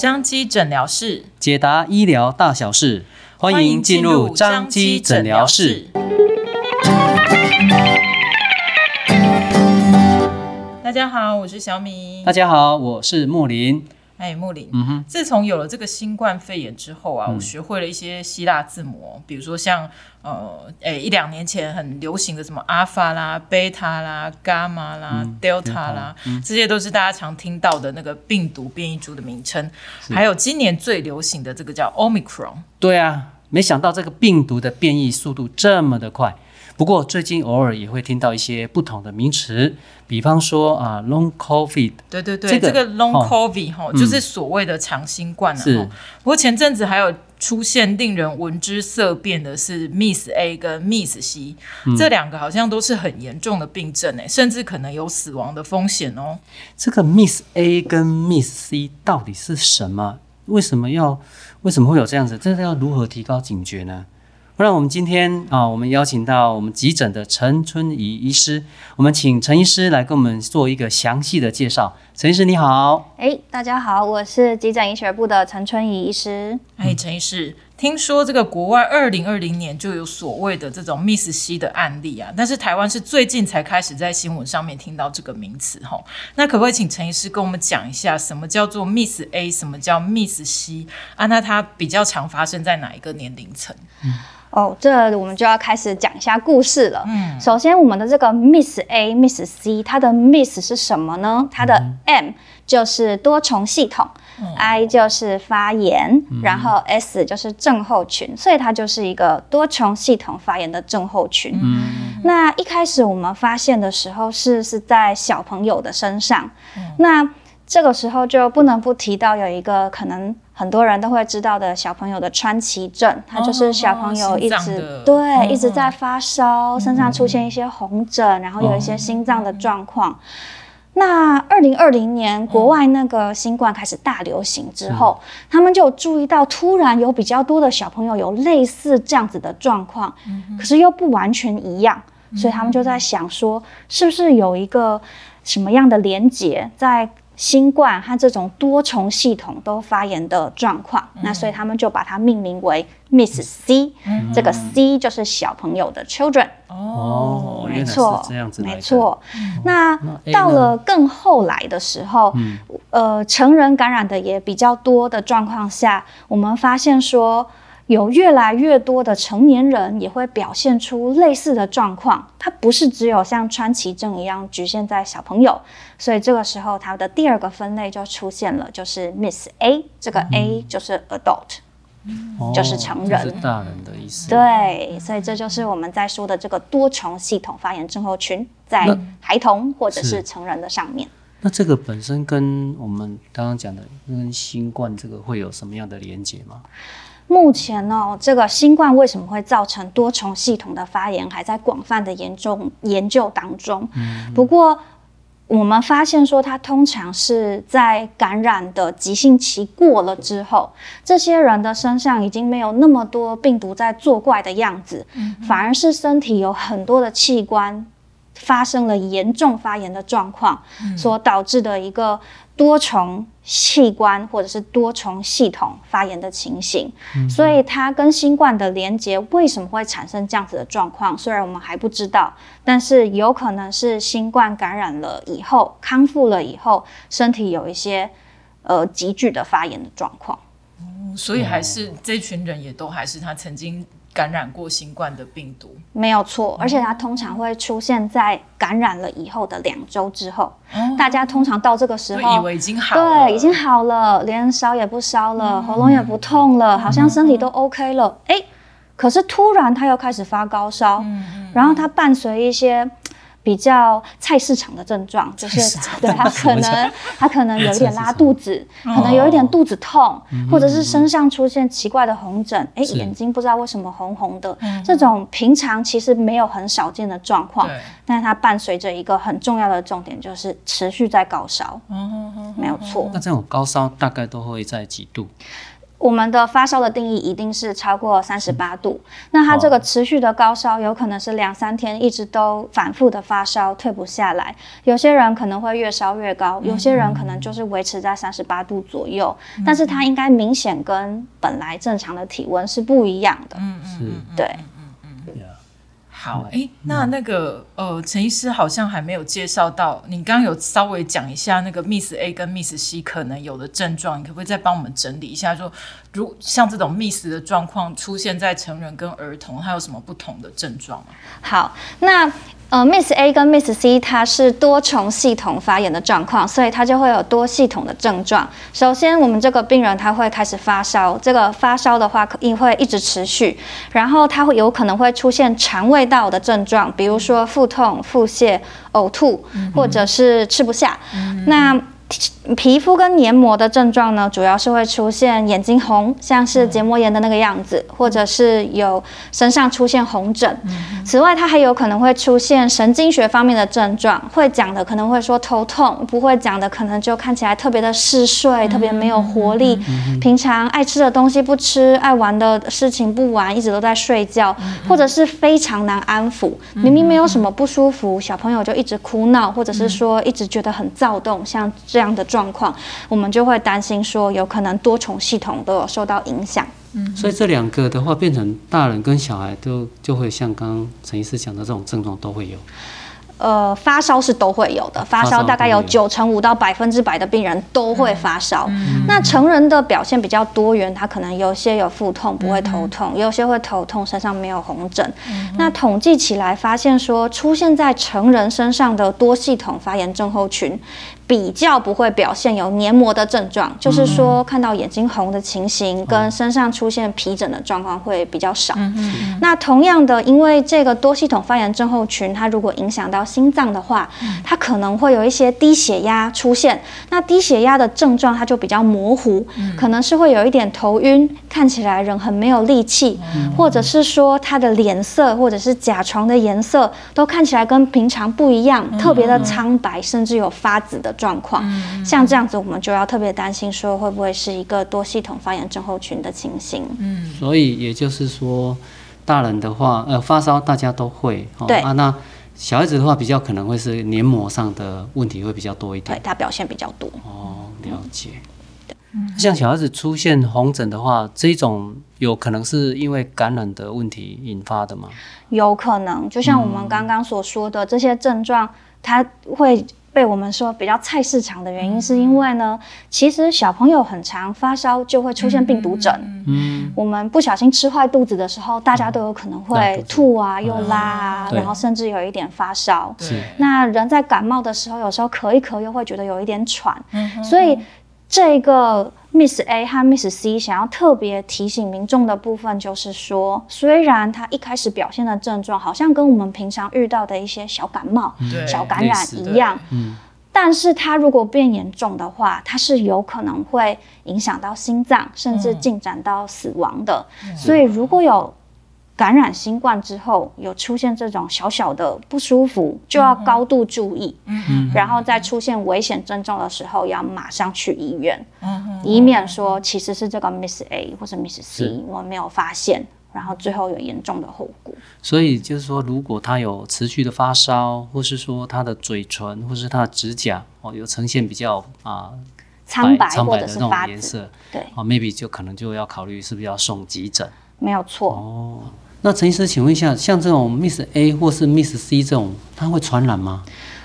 彰基诊疗室解答医疗大小事，欢迎进入张基诊疗室。大家好，我是小米。大家好，我是莫林。哎，木林，嗯哼，自从有了这个新冠肺炎之后啊，嗯、我学会了一些希腊字母，比如说像呃，哎，一两年前很流行的什么阿法啦、贝塔啦、伽马啦、嗯、delta 啦，嗯、这些都是大家常听到的那个病毒变异株的名称。还有今年最流行的这个叫 Omicron。对啊，没想到这个病毒的变异速度这么的快。不过最近偶尔也会听到一些不同的名词，比方说啊，Long COVID。对对对，这个、这个 Long COVID 哈、哦，就是所谓的长新冠了、啊。是。不过前阵子还有出现令人闻之色变的是 Miss A 跟 Miss C，、嗯、这两个好像都是很严重的病症诶，甚至可能有死亡的风险哦。这个 Miss A 跟 Miss C 到底是什么？为什么要？为什么会有这样子？这是要如何提高警觉呢？不然我们今天啊，我们邀请到我们急诊的陈春怡医师，我们请陈医师来跟我们做一个详细的介绍。陈医师你好，哎，大家好，我是急诊医学部的陈春怡医师。哎，陈医师，听说这个国外二零二零年就有所谓的这种 Miss C 的案例啊，但是台湾是最近才开始在新闻上面听到这个名词哈。那可不可以请陈医师跟我们讲一下，什么叫做 Miss A，什么叫 Miss C 啊？那它比较常发生在哪一个年龄层？嗯哦，这我们就要开始讲一下故事了。嗯，首先我们的这个 Miss A、Miss C，它的 Miss 是什么呢？它的 M 就是多重系统、嗯、，I 就是发炎，嗯、然后 S 就是症候群，所以它就是一个多重系统发炎的症候群。嗯，那一开始我们发现的时候是是在小朋友的身上，嗯、那这个时候就不能不提到有一个可能。很多人都会知道的小朋友的川崎症，他就是小朋友一直、哦、对、哦、一直在发烧，身上出现一些红疹，嗯、然后有一些心脏的状况。哦、那二零二零年国外那个新冠开始大流行之后，嗯、他们就注意到突然有比较多的小朋友有类似这样子的状况，嗯、可是又不完全一样，所以他们就在想说，是不是有一个什么样的连结在？新冠和这种多重系统都发炎的状况，嗯、那所以他们就把它命名为 Miss C，、嗯、这个 C 就是小朋友的 children。哦，没错，这样子，没错。那到了更后来的时候，嗯、呃，成人感染的也比较多的状况下，我们发现说。有越来越多的成年人也会表现出类似的状况，它不是只有像川崎症一样局限在小朋友，所以这个时候它的第二个分类就出现了，就是 Miss A，这个 A 就是 adult，、嗯、就是成人，是大人的意思。对，所以这就是我们在说的这个多重系统发炎症候群，在孩童或者是成人的上面。那，那这个本身跟我们刚刚讲的跟新冠这个会有什么样的连结吗？目前呢，这个新冠为什么会造成多重系统的发炎，还在广泛的研究研究当中。嗯、不过，我们发现说，它通常是在感染的急性期过了之后，这些人的身上已经没有那么多病毒在作怪的样子，嗯、反而是身体有很多的器官发生了严重发炎的状况，嗯、所导致的一个。多重器官或者是多重系统发炎的情形，所以它跟新冠的连接为什么会产生这样子的状况？虽然我们还不知道，但是有可能是新冠感染了以后，康复了以后，身体有一些呃急剧的发炎的状况。哦，所以还是这群人也都还是他曾经。感染过新冠的病毒。没有错，而且它通常会出现在感染了以后的两周之后。嗯、大家通常到这个时候以为已经好了，对，已经好了，连烧也不烧了，嗯、喉咙也不痛了，好像身体都 OK 了。哎、嗯，可是突然他又开始发高烧，然后他伴随一些。比较菜市场的症状，就是 对他可能他可能有一点拉肚子，可能有一点肚子痛，或者是身上出现奇怪的红疹，哎，眼睛不知道为什么红红的，这种平常其实没有很少见的状况，但是它伴随着一个很重要的重点，就是持续在高烧，没有错。那这种高烧大概都会在几度？我们的发烧的定义一定是超过三十八度，那它这个持续的高烧有可能是两三天一直都反复的发烧，退不下来。有些人可能会越烧越高，有些人可能就是维持在三十八度左右，但是它应该明显跟本来正常的体温是不一样的。嗯嗯，对。好，哎，那那个呃，陈医师好像还没有介绍到，你刚刚有稍微讲一下那个 Miss A 跟 Miss C 可能有的症状，你可不可以再帮我们整理一下说，说如像这种 Miss 的状况出现在成人跟儿童，它有什么不同的症状？好，那。呃，Miss A 跟 Miss C 它是多重系统发炎的状况，所以它就会有多系统的症状。首先，我们这个病人他会开始发烧，这个发烧的话，可能会一直持续，然后他会有可能会出现肠胃道的症状，比如说腹痛、腹泻、呕吐，或者是吃不下。嗯、那皮肤跟黏膜的症状呢，主要是会出现眼睛红，像是结膜炎的那个样子，或者是有身上出现红疹。此外，它还有可能会出现神经学方面的症状，会讲的可能会说头痛，不会讲的可能就看起来特别的嗜睡，特别没有活力，平常爱吃的东西不吃，爱玩的事情不玩，一直都在睡觉，或者是非常难安抚，明明没有什么不舒服，小朋友就一直哭闹，或者是说一直觉得很躁动，像这样的状况，我们就会担心说，有可能多重系统都有受到影响。嗯，所以这两个的话，变成大人跟小孩都就会像刚刚陈医师讲的这种症状都会有。呃，发烧是都会有的，发烧大概有九成五到百分之百的病人都会发烧。嗯、那成人的表现比较多元，他可能有些有腹痛，不会头痛；嗯、有些会头痛，身上没有红疹。嗯、那统计起来发现说，出现在成人身上的多系统发炎症候群，比较不会表现有黏膜的症状，嗯、就是说看到眼睛红的情形，跟身上出现皮疹的状况会比较少。嗯、那同样的，因为这个多系统发炎症候群，它如果影响到心脏的话，它可能会有一些低血压出现。那低血压的症状，它就比较模糊，可能是会有一点头晕，看起来人很没有力气，或者是说他的脸色或者是甲床的颜色都看起来跟平常不一样，特别的苍白，甚至有发紫的状况。像这样子，我们就要特别担心，说会不会是一个多系统发炎症候群的情形。嗯，所以也就是说，大人的话，呃，发烧大家都会。对啊，那。小孩子的话，比较可能会是黏膜上的问题会比较多一点，对，他表现比较多。哦，了解。嗯、像小孩子出现红疹的话，这种有可能是因为感染的问题引发的吗？有可能，就像我们刚刚所说的、嗯、这些症状，他会。被我们说比较菜市场的原因，是因为呢，其实小朋友很常发烧就会出现病毒疹。嗯，我们不小心吃坏肚子的时候，大家都有可能会吐啊，又拉啊，然后甚至有一点发烧。是。那人在感冒的时候，有时候咳一咳又会觉得有一点喘。嗯。所以这个。Miss A 和 Miss C 想要特别提醒民众的部分，就是说，虽然他一开始表现的症状好像跟我们平常遇到的一些小感冒、嗯、小感染一样，嗯，但是他如果变严重的话，它是有可能会影响到心脏，甚至进展到死亡的。嗯、所以如果有感染新冠之后有出现这种小小的不舒服，就要高度注意，嗯嗯，然后在出现危险症状的时候，要马上去医院，嗯嗯，以免说其实是这个 Miss A 或者 Miss C 我们没有发现，然后最后有严重的后果。所以就是说，如果他有持续的发烧，或是说他的嘴唇或是他的指甲哦有呈现比较啊苍白苍白的那种颜色，对，哦 maybe 就可能就要考虑是不是要送急诊，没有错。哦。那陈医师，请问一下，像这种 Miss A 或是 Miss C 这种，它会传染吗？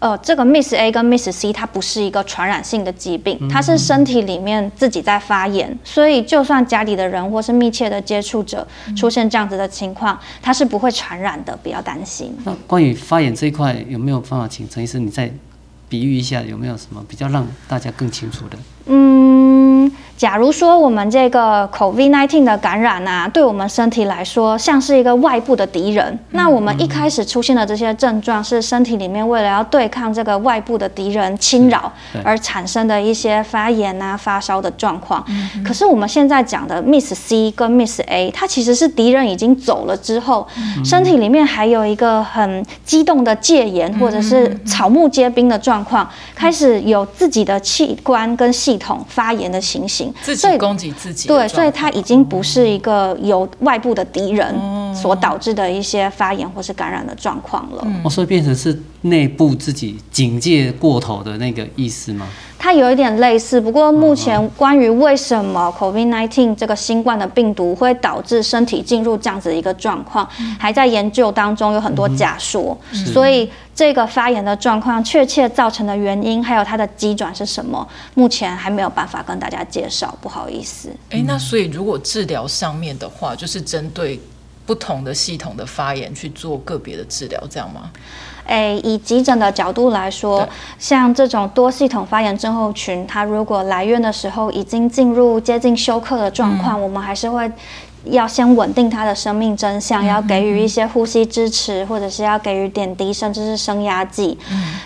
呃，这个 Miss A 跟 Miss C 它不是一个传染性的疾病，它是身体里面自己在发炎，嗯、所以就算家里的人或是密切的接触者出现这样子的情况，它是不会传染的，不要担心。那关于发炎这一块，有没有办法请陈医师你再比喻一下，有没有什么比较让大家更清楚的？嗯。假如说我们这个 COVID-19 的感染啊，对我们身体来说像是一个外部的敌人，嗯、那我们一开始出现的这些症状是身体里面为了要对抗这个外部的敌人侵扰而产生的一些发炎啊、发烧的状况。嗯、可是我们现在讲的 Miss C 跟 Miss A，它其实是敌人已经走了之后，嗯、身体里面还有一个很激动的戒严或者是草木皆兵的状况，开始有自己的器官跟系统发炎的情形。情，自己攻击自己。对，所以它已经不是一个由外部的敌人所导致的一些发炎或是感染的状况了。哦，所以变成是内部自己警戒过头的那个意思吗？它有一点类似，不过目前关于为什么 COVID-19 这个新冠的病毒会导致身体进入这样子一个状况，还在研究当中，有很多假说，所以这个发炎的状况确切造成的原因，还有它的机转是什么，目前还没有办法跟大家介绍，不好意思。哎，那所以如果治疗上面的话，就是针对不同的系统的发炎去做个别的治疗，这样吗？诶，以急诊的角度来说，像这种多系统发炎症候群，它如果来院的时候已经进入接近休克的状况，嗯、我们还是会。要先稳定他的生命真相，要给予一些呼吸支持，或者是要给予点滴，甚至是升压剂。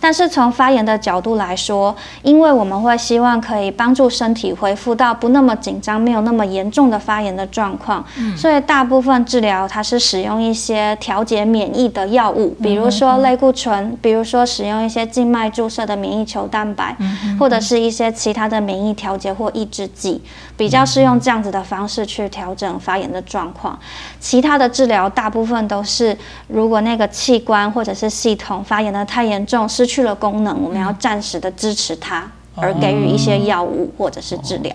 但是从发炎的角度来说，因为我们会希望可以帮助身体恢复到不那么紧张、没有那么严重的发炎的状况，所以大部分治疗它是使用一些调节免疫的药物，比如说类固醇，比如说使用一些静脉注射的免疫球蛋白，或者是一些其他的免疫调节或抑制剂，比较是用这样子的方式去调整发炎的状况，其他的治疗大部分都是，如果那个器官或者是系统发炎的太严重，失去了功能，我们要暂时的支持它，而给予一些药物或者是治疗。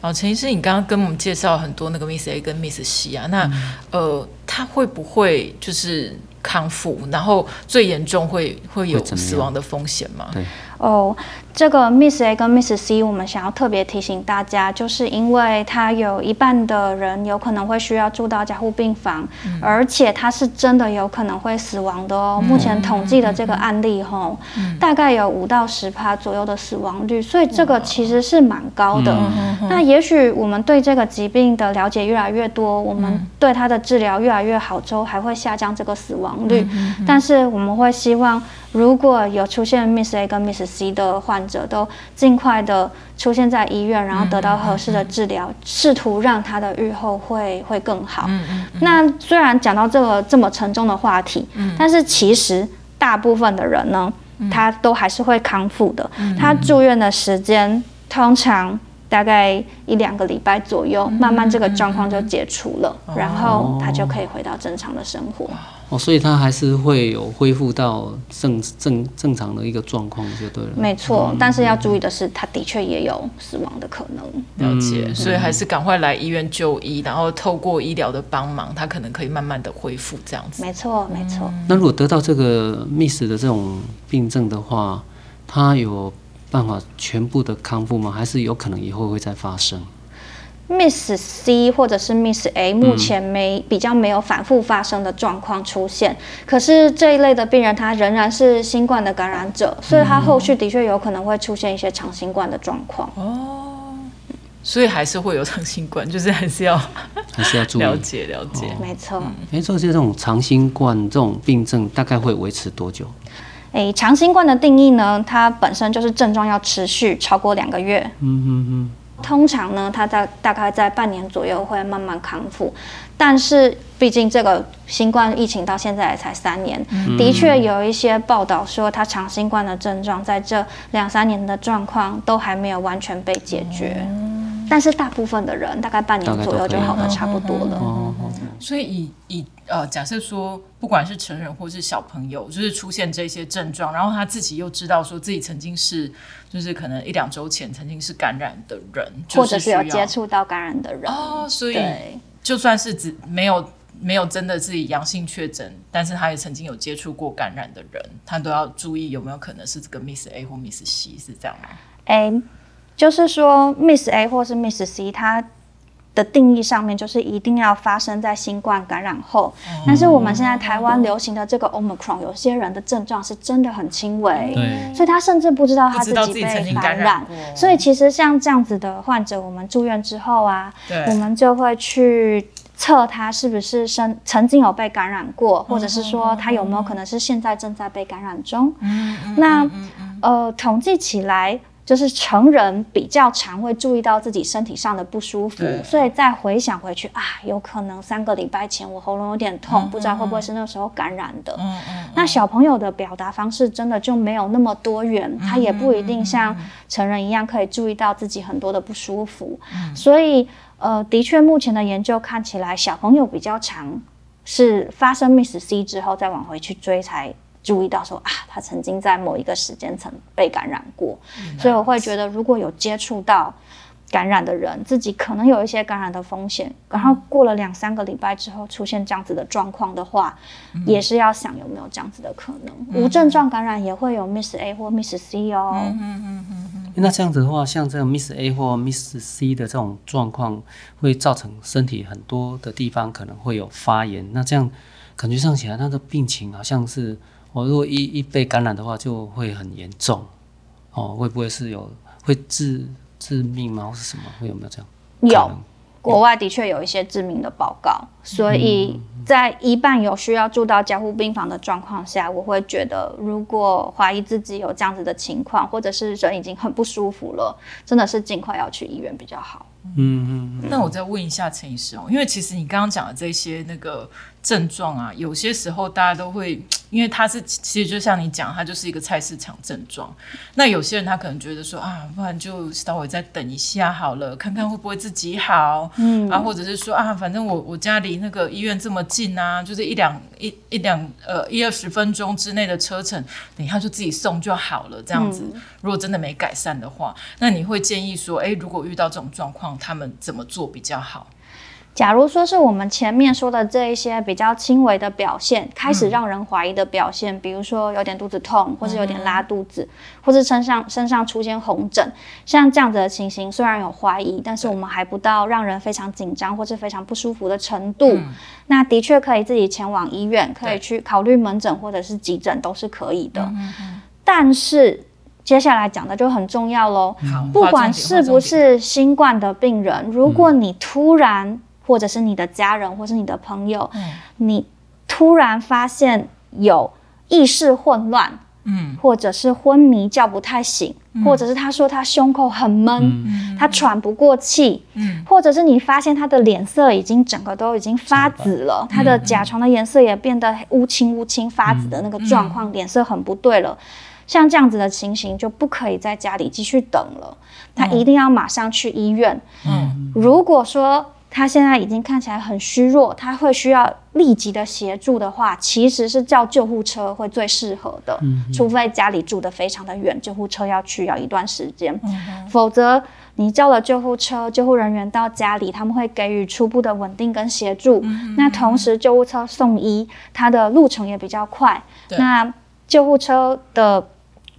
好，陈医师，你刚刚跟我们介绍很多那个 Miss A 跟 Miss C 啊，那呃，他会不会就是康复，然后最严重会会有死亡的风险吗？对。哦，这个 Miss A 跟 Miss C，我们想要特别提醒大家，就是因为他有一半的人有可能会需要住到加护病房，嗯、而且他是真的有可能会死亡的哦。嗯、目前统计的这个案例吼，嗯、大概有五到十趴左右的死亡率，所以这个其实是蛮高的。嗯、那也许我们对这个疾病的了解越来越多，我们对它的治疗越来越好之后，还会下降这个死亡率。嗯、但是我们会希望。如果有出现 Miss A 跟 Miss 的患者，都尽快的出现在医院，然后得到合适的治疗，试图让他的愈后会会更好。那虽然讲到这个这么沉重的话题，但是其实大部分的人呢，他都还是会康复的。他住院的时间通常大概一两个礼拜左右，慢慢这个状况就解除了，然后他就可以回到正常的生活。哦，所以他还是会有恢复到正正正常的一个状况就对了。没错，但是要注意的是，他的确也有死亡的可能。了解，所以还是赶快来医院就医，然后透过医疗的帮忙，他可能可以慢慢的恢复这样子。没错，没错。那如果得到这个 Miss 的这种病症的话，他有办法全部的康复吗？还是有可能以后会再发生？Miss C 或者是 Miss A 目前没比较没有反复发生的状况出现，可是这一类的病人他仍然是新冠的感染者，所以他后续的确有可能会出现一些长新冠的状况。哦，所以还是会有长新冠，就是还是要 还是要注意了解了解。没错，没错，这种长新冠这种病症大概会维持多久？诶，长新冠的定义呢，它本身就是症状要持续超过两个月。嗯嗯嗯。通常呢，它在大概在半年左右会慢慢康复，但是毕竟这个新冠疫情到现在也才三年，嗯、的确有一些报道说，它长新冠的症状在这两三年的状况都还没有完全被解决。嗯、但是大部分的人大概半年左右就好的差不多了。所以以以呃，假设说，不管是成人或是小朋友，就是出现这些症状，然后他自己又知道说自己曾经是，就是可能一两周前曾经是感染的人，或者是有接触到感染的人。哦，所以就算是只没有没有真的自己阳性确诊，但是他也曾经有接触过感染的人，他都要注意有没有可能是这个 Miss A 或 Miss C 是这样吗？哎，就是说 Miss A 或是 Miss C，它。的定义上面就是一定要发生在新冠感染后，嗯、但是我们现在台湾流行的这个 Omicron，有些人的症状是真的很轻微，所以他甚至不知道他自己被感染。所以其实像这样子的患者，我们住院之后啊，我们就会去测他是不是生曾经有被感染过，或者是说他有没有可能是现在正在被感染中。嗯、那呃统计起来。就是成人比较常会注意到自己身体上的不舒服，所以再回想回去啊，有可能三个礼拜前我喉咙有点痛，嗯、不知道会不会是那时候感染的。嗯嗯嗯、那小朋友的表达方式真的就没有那么多元，嗯、他也不一定像成人一样可以注意到自己很多的不舒服。嗯、所以呃，的确目前的研究看起来，小朋友比较常是发生 Miss C 之后再往回去追才。注意到说啊，他曾经在某一个时间曾被感染过，嗯、所以我会觉得，如果有接触到感染的人，自己可能有一些感染的风险，然后过了两三个礼拜之后出现这样子的状况的话，嗯、也是要想有没有这样子的可能。嗯、无症状感染也会有 Miss A 或 Miss C 哦。嗯嗯嗯嗯嗯。那这样子的话，像这种 Miss A 或 Miss C 的这种状况，会造成身体很多的地方可能会有发炎。那这样感觉上起来，他的病情好像是。我如果一一被感染的话，就会很严重，哦，会不会是有会致致命吗？或是什么？会有没有这样？有，国外的确有一些致命的报告，所以在一半有需要住到加护病房的状况下，我会觉得，如果怀疑自己有这样子的情况，或者是人已经很不舒服了，真的是尽快要去医院比较好。嗯嗯，嗯，那我再问一下陈医师哦，因为其实你刚刚讲的这些那个症状啊，有些时候大家都会，因为它是其实就像你讲，它就是一个菜市场症状。那有些人他可能觉得说啊，不然就稍微再等一下好了，看看会不会自己好。嗯，啊，或者是说啊，反正我我家离那个医院这么近啊，就是一两一一两呃一二十分钟之内的车程，等一下就自己送就好了。这样子，嗯、如果真的没改善的话，那你会建议说，哎，如果遇到这种状况，他们怎么做比较好？假如说是我们前面说的这一些比较轻微的表现，开始让人怀疑的表现，嗯、比如说有点肚子痛，或是有点拉肚子，嗯、或是身上身上出现红疹，像这样子的情形，虽然有怀疑，但是我们还不到让人非常紧张或是非常不舒服的程度。嗯、那的确可以自己前往医院，可以去考虑门诊或者是急诊都是可以的。嗯嗯、但是。接下来讲的就很重要喽。不管是不是新冠的病人，如果你突然，或者是你的家人，或是你的朋友，你突然发现有意识混乱，嗯。或者是昏迷叫不太醒，或者是他说他胸口很闷，他喘不过气，嗯。或者是你发现他的脸色已经整个都已经发紫了，他的甲床的颜色也变得乌青乌青发紫的那个状况，脸色很不对了。像这样子的情形，就不可以在家里继续等了，他一定要马上去医院。嗯，如果说他现在已经看起来很虚弱，他会需要立即的协助的话，其实是叫救护车会最适合的。嗯，除非家里住的非常的远，救护车要去要一段时间。嗯，否则你叫了救护车，救护人员到家里，他们会给予初步的稳定跟协助。嗯，那同时救护车送医，它的路程也比较快。那救护车的。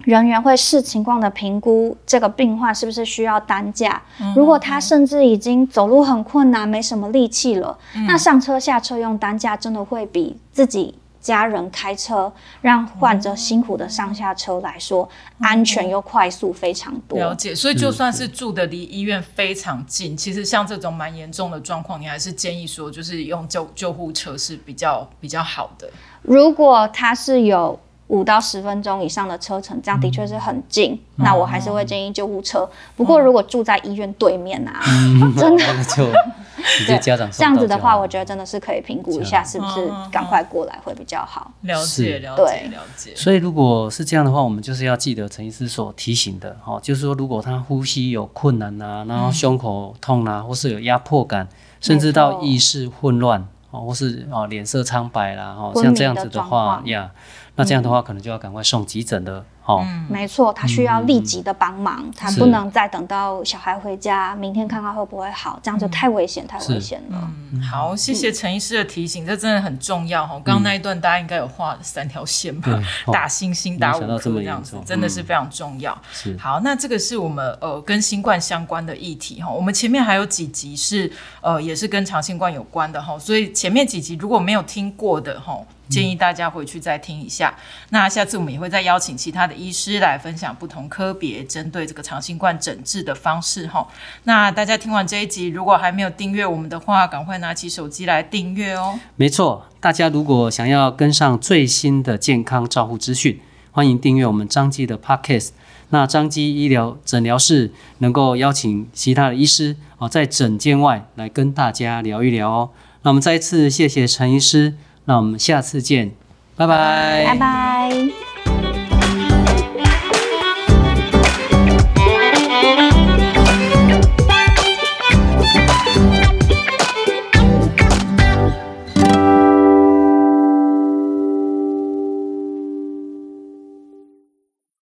人员会视情况的评估这个病患是不是需要担架。如果他甚至已经走路很困难，没什么力气了，嗯、那上车下车用担架真的会比自己家人开车让患者辛苦的上下车来说、嗯、安全又快速非常多。了解，所以就算是住的离医院非常近，其实像这种蛮严重的状况，你还是建议说就是用救救护车是比较比较好的。如果他是有。五到十分钟以上的车程，这样的确是很近。嗯、那我还是会建议救护车。嗯、不过如果住在医院对面啊，嗯、真的 就直接家长这样子的话，我觉得真的是可以评估一下，是不是赶快过来会比较好。了解，了解，了解。所以如果是这样的话，我们就是要记得陈医师所提醒的，哈，就是说如果他呼吸有困难啊，然后胸口痛啊，或是有压迫感，甚至到意识混乱，哦，或是哦脸色苍白啦，哦，像这样子的话呀。那这样的话，可能就要赶快送急诊了。哦，嗯，没错，他需要立即的帮忙，嗯、他不能再等到小孩回家，明天看看会不会好，这样就太危险，嗯、太危险了。嗯，好，谢谢陈医师的提醒，这真的很重要哈。刚刚那一段大家应该有画三条线吧？嗯、打星星，打五颗这样子，真的是非常重要。是，好，那这个是我们呃跟新冠相关的议题哈。我们前面还有几集是呃也是跟长新冠有关的哈，所以前面几集如果没有听过的哈。建议大家回去再听一下。那下次我们也会再邀请其他的医师来分享不同科别针对这个长新冠诊治的方式哈。那大家听完这一集，如果还没有订阅我们的话，赶快拿起手机来订阅哦。没错，大家如果想要跟上最新的健康照护资讯，欢迎订阅我们张记的 Podcast。那张记医疗诊疗室能够邀请其他的医师哦，在诊间外来跟大家聊一聊哦。那我们再一次谢谢陈医师。那我们下次见拜拜。拜拜。